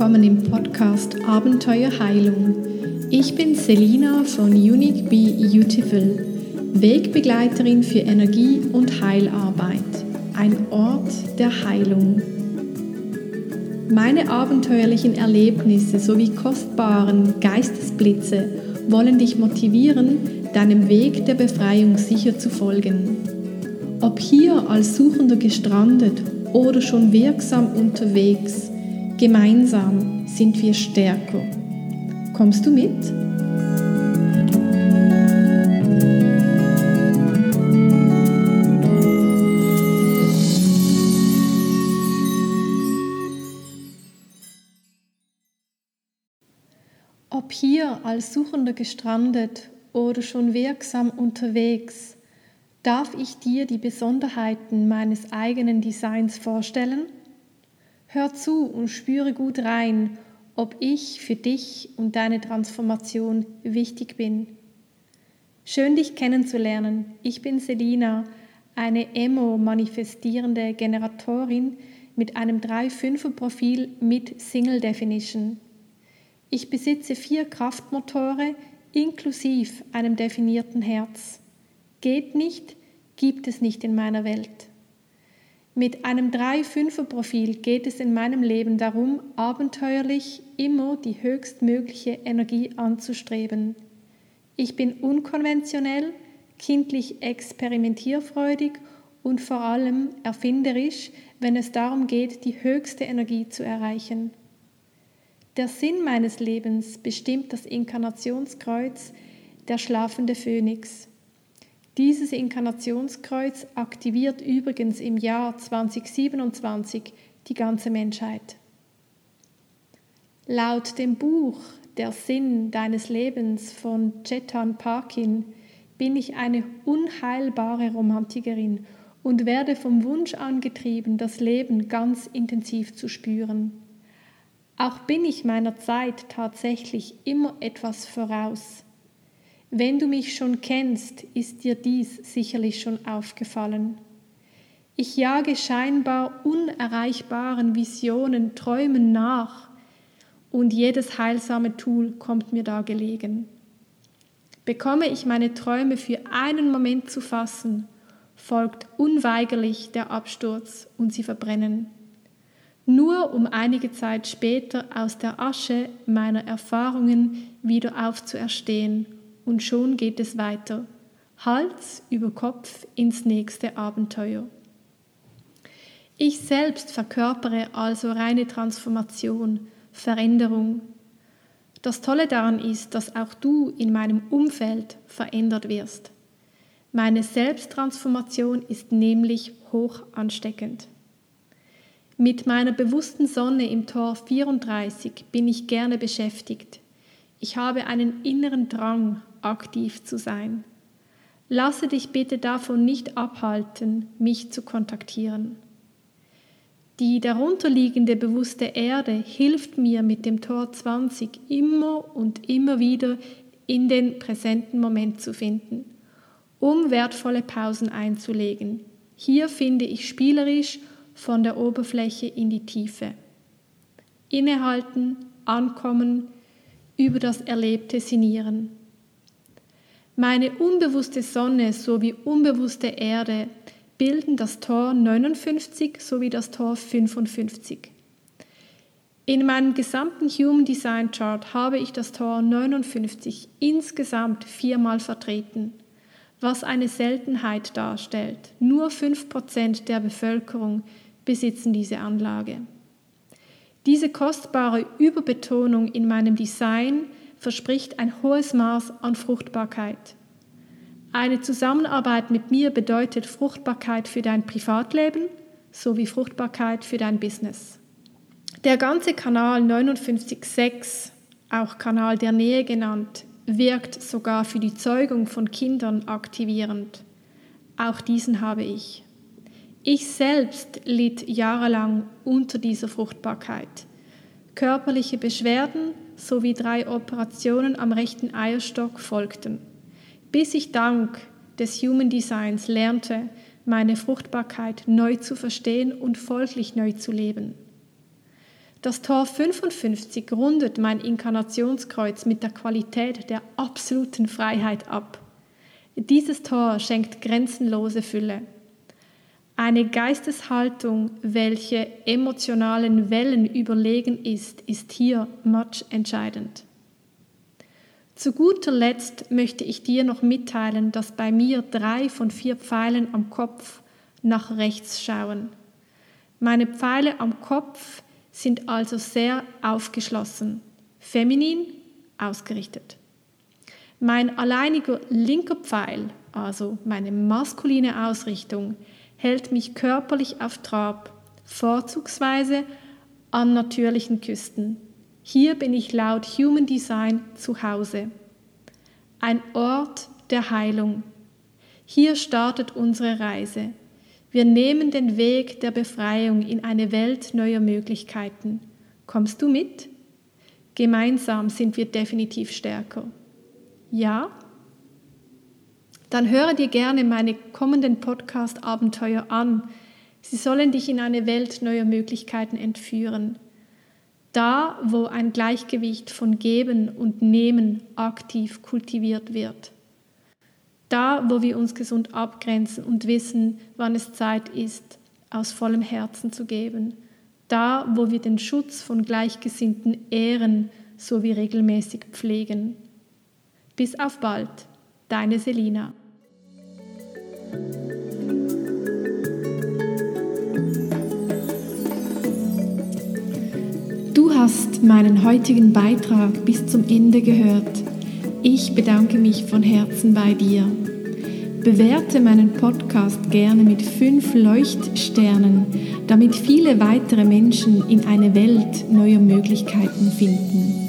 willkommen im Podcast Abenteuer Heilung. Ich bin Selina von Unique Be Beautiful, Wegbegleiterin für Energie- und Heilarbeit, ein Ort der Heilung. Meine abenteuerlichen Erlebnisse sowie kostbaren Geistesblitze wollen dich motivieren, deinem Weg der Befreiung sicher zu folgen. Ob hier als Suchender gestrandet oder schon wirksam unterwegs, gemeinsam sind wir stärker. Kommst du mit? Ob hier als Suchender gestrandet oder schon wirksam unterwegs, darf ich dir die Besonderheiten meines eigenen Designs vorstellen? Hör zu und spüre gut rein, ob ich für dich und deine Transformation wichtig bin. Schön dich kennenzulernen. Ich bin Selina, eine Emo-manifestierende Generatorin mit einem 3-5er-Profil mit Single Definition. Ich besitze vier Kraftmotore inklusive einem definierten Herz. Geht nicht, gibt es nicht in meiner Welt. Mit einem 3-5er-Profil geht es in meinem Leben darum, abenteuerlich immer die höchstmögliche Energie anzustreben. Ich bin unkonventionell, kindlich experimentierfreudig und vor allem erfinderisch, wenn es darum geht, die höchste Energie zu erreichen. Der Sinn meines Lebens bestimmt das Inkarnationskreuz, der schlafende Phönix. Dieses Inkarnationskreuz aktiviert übrigens im Jahr 2027 die ganze Menschheit. Laut dem Buch Der Sinn deines Lebens von Chetan Parkin bin ich eine unheilbare Romantikerin und werde vom Wunsch angetrieben, das Leben ganz intensiv zu spüren. Auch bin ich meiner Zeit tatsächlich immer etwas voraus. Wenn du mich schon kennst, ist dir dies sicherlich schon aufgefallen. Ich jage scheinbar unerreichbaren Visionen, Träumen nach, und jedes heilsame Tool kommt mir da gelegen. Bekomme ich meine Träume für einen Moment zu fassen, folgt unweigerlich der Absturz und sie verbrennen nur um einige Zeit später aus der Asche meiner Erfahrungen wieder aufzuerstehen, und schon geht es weiter, Hals über Kopf ins nächste Abenteuer. Ich selbst verkörpere also reine Transformation, Veränderung. Das Tolle daran ist, dass auch du in meinem Umfeld verändert wirst. Meine Selbsttransformation ist nämlich hoch ansteckend. Mit meiner bewussten Sonne im Tor 34 bin ich gerne beschäftigt. Ich habe einen inneren Drang, aktiv zu sein. Lasse dich bitte davon nicht abhalten, mich zu kontaktieren. Die darunterliegende bewusste Erde hilft mir mit dem Tor 20 immer und immer wieder in den präsenten Moment zu finden, um wertvolle Pausen einzulegen. Hier finde ich spielerisch von der Oberfläche in die Tiefe. Innehalten, ankommen, über das Erlebte sinnieren. Meine unbewusste Sonne sowie unbewusste Erde bilden das Tor 59 sowie das Tor 55. In meinem gesamten Human Design Chart habe ich das Tor 59 insgesamt viermal vertreten was eine Seltenheit darstellt. Nur 5% der Bevölkerung besitzen diese Anlage. Diese kostbare Überbetonung in meinem Design verspricht ein hohes Maß an Fruchtbarkeit. Eine Zusammenarbeit mit mir bedeutet Fruchtbarkeit für dein Privatleben sowie Fruchtbarkeit für dein Business. Der ganze Kanal 59.6, auch Kanal der Nähe genannt, wirkt sogar für die Zeugung von Kindern aktivierend. Auch diesen habe ich. Ich selbst litt jahrelang unter dieser Fruchtbarkeit. Körperliche Beschwerden sowie drei Operationen am rechten Eierstock folgten, bis ich dank des Human Designs lernte, meine Fruchtbarkeit neu zu verstehen und folglich neu zu leben. Das Tor 55 rundet mein Inkarnationskreuz mit der Qualität der absoluten Freiheit ab. Dieses Tor schenkt grenzenlose Fülle. Eine Geisteshaltung, welche emotionalen Wellen überlegen ist, ist hier much entscheidend. Zu guter Letzt möchte ich dir noch mitteilen, dass bei mir drei von vier Pfeilen am Kopf nach rechts schauen. Meine Pfeile am Kopf sind also sehr aufgeschlossen, feminin ausgerichtet. Mein alleiniger linker Pfeil, also meine maskuline Ausrichtung, hält mich körperlich auf Trab, vorzugsweise an natürlichen Küsten. Hier bin ich laut Human Design zu Hause. Ein Ort der Heilung. Hier startet unsere Reise. Wir nehmen den Weg der Befreiung in eine Welt neuer Möglichkeiten. Kommst du mit? Gemeinsam sind wir definitiv stärker. Ja? Dann höre dir gerne meine kommenden Podcast-Abenteuer an. Sie sollen dich in eine Welt neuer Möglichkeiten entführen. Da, wo ein Gleichgewicht von Geben und Nehmen aktiv kultiviert wird. Da, wo wir uns gesund abgrenzen und wissen, wann es Zeit ist, aus vollem Herzen zu geben. Da, wo wir den Schutz von Gleichgesinnten ehren sowie regelmäßig pflegen. Bis auf bald, deine Selina. Hast meinen heutigen Beitrag bis zum Ende gehört. Ich bedanke mich von Herzen bei dir. Bewerte meinen Podcast gerne mit fünf Leuchtsternen, damit viele weitere Menschen in eine Welt neuer Möglichkeiten finden.